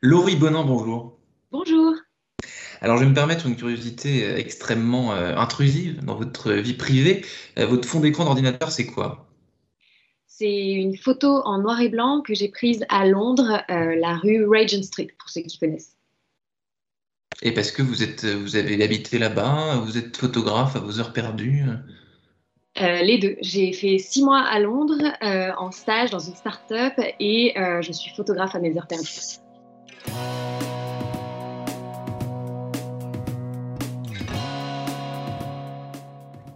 Laurie Bonin, bonjour. Bonjour. Alors, je vais me permettre une curiosité euh, extrêmement euh, intrusive dans votre vie privée. Euh, votre fond d'écran d'ordinateur, c'est quoi? C'est une photo en noir et blanc que j'ai prise à Londres, la rue Regent Street, pour ceux qui connaissent. Et parce que vous, êtes, vous avez habité là-bas, vous êtes photographe à vos heures perdues? Les deux. J'ai fait six mois à Londres en stage dans une start-up et je suis photographe à mes heures perdues.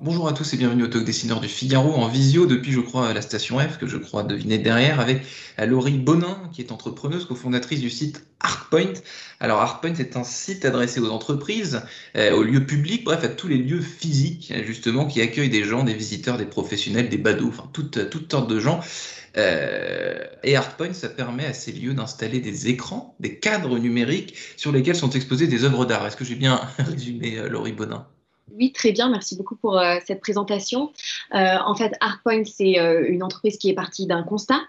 Bonjour à tous et bienvenue au Talk Dessineur du Figaro en visio depuis, je crois, la station F, que je crois deviner derrière, avec Laurie Bonin, qui est entrepreneuse, cofondatrice du site Artpoint. Alors, Artpoint, c'est un site adressé aux entreprises, euh, aux lieux publics, bref, à tous les lieux physiques, justement, qui accueillent des gens, des visiteurs, des professionnels, des badauds, enfin, toutes sortes de gens. Euh, et Artpoint, ça permet à ces lieux d'installer des écrans, des cadres numériques sur lesquels sont exposées des œuvres d'art. Est-ce que j'ai bien résumé, euh, Laurie Bonin oui, très bien. Merci beaucoup pour euh, cette présentation. En fait, Artpoint, c'est une entreprise qui est partie d'un constat.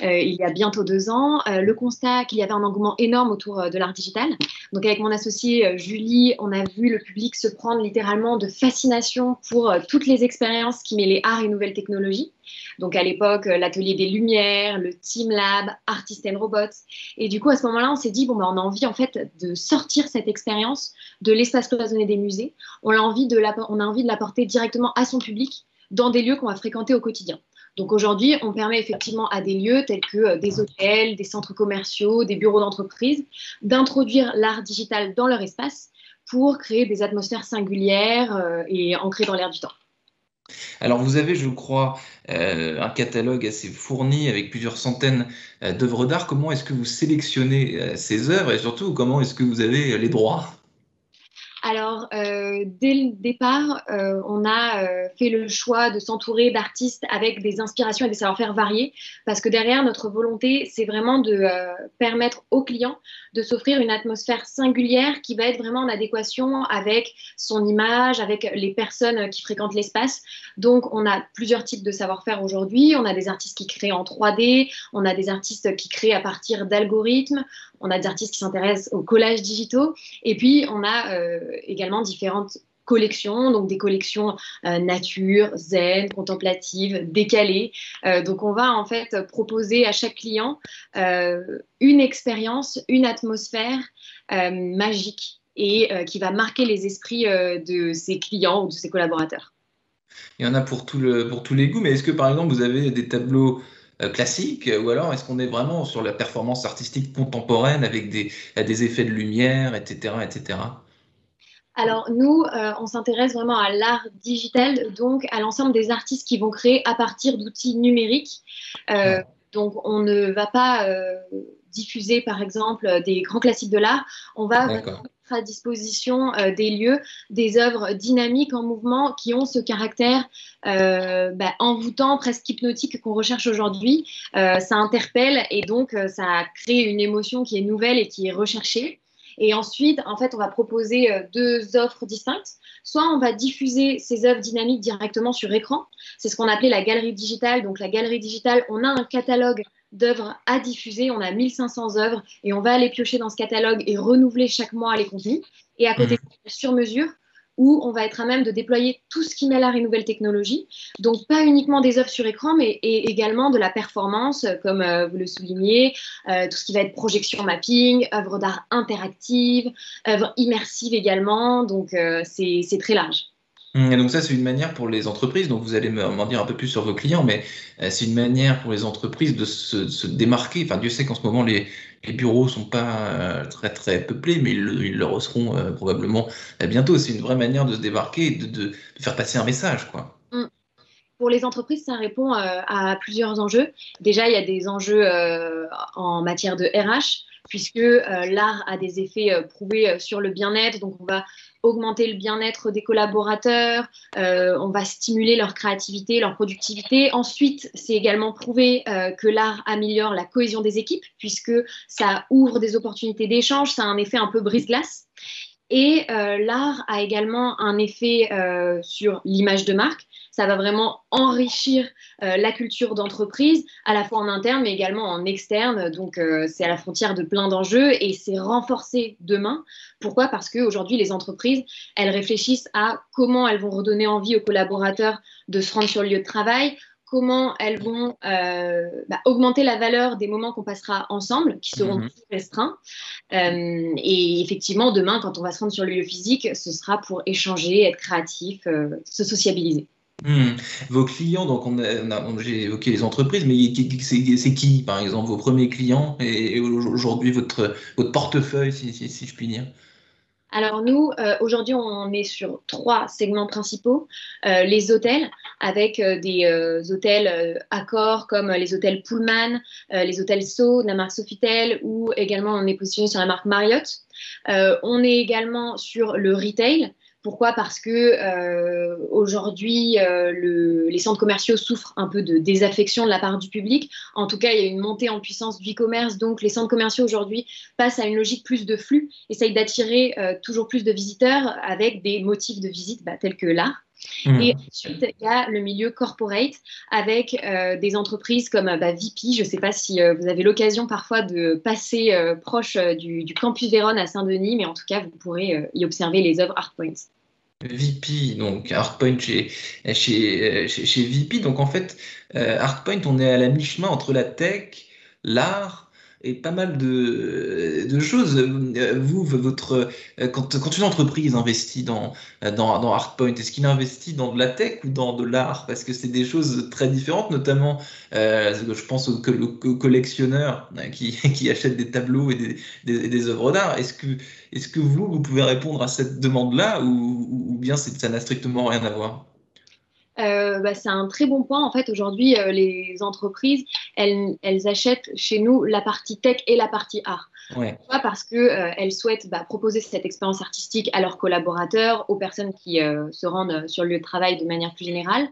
Il y a bientôt deux ans, le constat qu'il y avait un engouement énorme autour de l'art digital. Donc, avec mon associée Julie, on a vu le public se prendre littéralement de fascination pour toutes les expériences qui mêlaient art et nouvelles technologies. Donc à l'époque, euh, l'atelier des Lumières, le Team Lab, Artist and Robots. Et du coup, à ce moment-là, on s'est dit, bon, ben, on a envie en fait de sortir cette expérience de l'espace cloisonné des musées. On a envie de l'apporter directement à son public dans des lieux qu'on va fréquenter au quotidien. Donc aujourd'hui, on permet effectivement à des lieux tels que euh, des hôtels, des centres commerciaux, des bureaux d'entreprise d'introduire l'art digital dans leur espace pour créer des atmosphères singulières euh, et ancrées dans l'air du temps. Alors vous avez, je crois, euh, un catalogue assez fourni avec plusieurs centaines d'œuvres d'art. Comment est-ce que vous sélectionnez ces œuvres et surtout comment est-ce que vous avez les droits? Alors, euh, dès le départ, euh, on a euh, fait le choix de s'entourer d'artistes avec des inspirations et des savoir-faire variés, parce que derrière, notre volonté, c'est vraiment de permettre aux clients de s'offrir une atmosphère singulière qui va être vraiment en adéquation avec son image, avec les personnes qui fréquentent l'espace. Donc, on a plusieurs types de savoir-faire aujourd'hui. On a des artistes qui créent en 3D, on a des artistes qui créent à partir d'algorithmes, on a des artistes qui s'intéressent aux collages digitaux, et puis on a euh, également différentes collections, donc des collections euh, nature, zen, contemplatives, décalées. Euh, donc on va en fait proposer à chaque client une expérience, une atmosphère magique et qui va marquer les esprits de ses clients ou de ses collaborateurs. Il y en a pour, tous les goûts, mais est-ce que par exemple vous avez des tableaux euh, classique ou alors est-ce qu'on est vraiment sur la performance artistique contemporaine avec des, des effets de lumière, etc. etc. Alors nous, euh, on s'intéresse vraiment à l'art digital, donc à l'ensemble des artistes qui vont créer à partir d'outils numériques. Euh, donc on ne va pas diffuser par exemple des grands classiques de l'art, on va à disposition euh, des lieux, des œuvres dynamiques en mouvement qui ont ce caractère euh, bah, envoûtant, presque hypnotique qu'on recherche aujourd'hui. Euh, ça interpelle et donc ça crée une émotion qui est nouvelle et qui est recherchée. Et ensuite, en fait, on va proposer deux offres distinctes. Soit on va diffuser ces œuvres dynamiques directement sur écran. C'est ce qu'on appelait la galerie digitale. Donc la galerie digitale, on a un catalogue d'œuvres à diffuser. On a 1500 œuvres et on va aller piocher dans ce catalogue et renouveler chaque mois les contenus. Et à côté, mmh. sur mesure, où on va être à même de déployer tout ce qui mêle l'art et nouvelles technologies. Donc, pas uniquement des œuvres sur écran, mais également de la performance, comme euh, vous le soulignez, euh, tout ce qui va être projection mapping, œuvres d'art interactives, œuvres immersives également. Donc, euh, c'est très large. Et donc ça, c'est une manière pour les entreprises, donc vous allez m'en dire un peu plus sur vos clients, mais euh, c'est une manière pour les entreprises de se, démarquer. Enfin, Dieu sait qu'en ce moment, les, les bureaux sont pas euh, très très peuplés, mais ils, le seront euh, probablement bientôt. C'est une vraie manière de se démarquer et de, faire passer un message, quoi. Mm. Pour les entreprises, ça répond à plusieurs enjeux. Déjà, il y a des enjeux en matière de RH puisque euh, l'art a des effets euh, prouvés euh, sur le bien-être. Donc, on va augmenter le bien-être des collaborateurs, on va stimuler leur créativité, leur productivité. Ensuite, c'est également prouvé que l'art améliore la cohésion des équipes, puisque ça ouvre des opportunités d'échange, ça a un effet un peu brise-glace. Et l'art a également un effet sur l'image de marque ça va vraiment enrichir euh, la culture d'entreprise, à la fois en interne, mais également en externe. Donc, euh, c'est à la frontière de plein d'enjeux et c'est renforcé demain. Pourquoi? Parce qu'aujourd'hui, les entreprises, elles réfléchissent à comment elles vont redonner envie aux collaborateurs de se rendre sur le lieu de travail, comment elles vont euh, bah, augmenter la valeur des moments qu'on passera ensemble, qui seront mhm. plus restreints. et effectivement, demain, quand on va se rendre sur le lieu physique, ce sera pour échanger, être créatif, se sociabiliser. Hmm. Vos clients, donc on a, j'ai évoqué les entreprises, mais c'est qui, par exemple, vos premiers clients et, aujourd'hui votre, votre portefeuille, si, si, je puis dire? Alors nous, euh, aujourd'hui, on est sur trois segments principaux. Euh, les hôtels, avec euh, des hôtels accords comme les hôtels Pullman, les hôtels So la marque Sofitel, ou également on est positionné sur la marque Marriott. on est également sur le retail, pourquoi? Parce que euh, aujourd'hui, euh, les centres commerciaux souffrent un peu de désaffection de la part du public. En tout cas, il y a une montée en puissance du e-commerce, donc les centres commerciaux aujourd'hui passent à une logique plus de flux, essayent d'attirer euh, toujours plus de visiteurs avec des motifs de visite bah, tels que l'art. Mmh. Et ensuite, il y a le milieu corporate avec des entreprises comme bah, VP. Je ne sais pas si vous avez l'occasion parfois de passer proche du, du, campus Vérone à Saint-Denis, mais en tout cas, vous pourrez y observer les œuvres ArtPoints. VP, donc Artpoint chez, chez, chez, VP. Donc en fait, euh, Artpoint, on est à la mi-chemin entre la tech, l'art et pas mal de, choses. Euh, vous, votre, euh, quand, une entreprise investit dans, dans, dans Artpoint, est-ce qu'il investit dans de la tech ou dans de l'art? Parce que c'est des choses très différentes, notamment, euh, je pense aux, collectionneurs qui, qui, achètent des tableaux et des, des, œuvres d'art. Est-ce que, est que vous, vous pouvez répondre à cette demande-là ou bien ça n'a strictement rien à voir? Euh, bah, c'est un très bon point. En fait, aujourd'hui, euh, les entreprises, elles, achètent chez nous la partie tech et la partie art. Ouais. Parce qu'elles euh, souhaitent bah, proposer cette expérience artistique à leurs collaborateurs, aux personnes qui se rendent sur le lieu de travail de manière plus générale.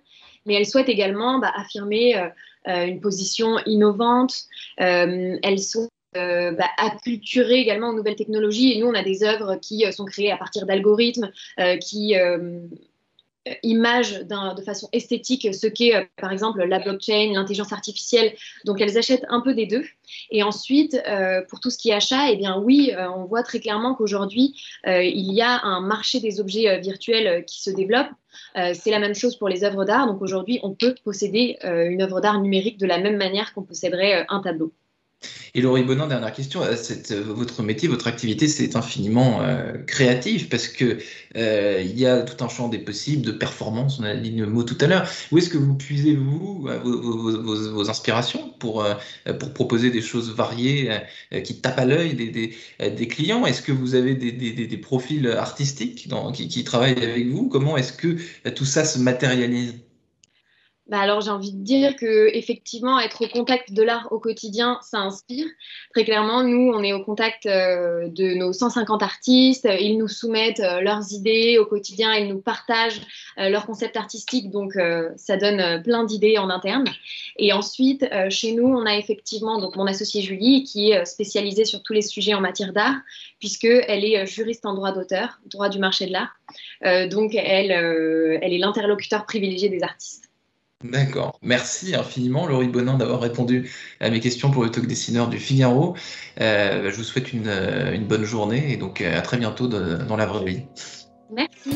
Mais elles souhaitent également bah, affirmer une position innovante. elles sont bah, acculturées également aux nouvelles technologies. Et nous, on a des œuvres qui sont créées à partir d'algorithmes, qui image de façon esthétique ce qu'est euh, par exemple la blockchain, l'intelligence artificielle. Donc elles achètent un peu des deux. Et ensuite, euh, pour tout ce qui est achat, eh bien oui, euh, on voit très clairement qu'aujourd'hui, il y a un marché des objets virtuels qui se développe. c'est la même chose pour les œuvres d'art. Donc aujourd'hui, on peut posséder une œuvre d'art numérique de la même manière qu'on posséderait un tableau. Et Laurie Bonin, dernière question. Euh, euh, votre métier, votre activité, c'est infiniment euh, créatif parce que il y a tout un champ des possibles, de performance. On a dit le mot tout à l'heure. Où est-ce que vous puisez vous vos, inspirations pour proposer des choses variées qui tapent à l'œil des, clients? Est-ce que vous avez des, profils artistiques qui travaillent avec vous? Comment est-ce que tout ça se matérialise? Bah, alors j'ai envie de dire que effectivement être au contact de l'art au quotidien, ça inspire. Très clairement, nous on est au contact euh, de nos 150 artistes, ils nous soumettent euh, leurs idées au quotidien, ils nous partagent euh, leurs concepts artistiques, donc ça donne plein d'idées en interne. Et ensuite, chez nous, on a effectivement donc mon associée Julie qui est spécialisée sur tous les sujets en matière d'art, puisque elle est juriste en droit d'auteur, droit du marché de l'art. donc elle, elle est l'interlocuteur privilégié des artistes. D'accord. Merci infiniment, Laurie Bonin, d'avoir répondu à mes questions pour le talk dessineur du Figaro. Euh, je vous souhaite une, euh, bonne journée et donc euh, à très bientôt dans la vraie vie. Merci.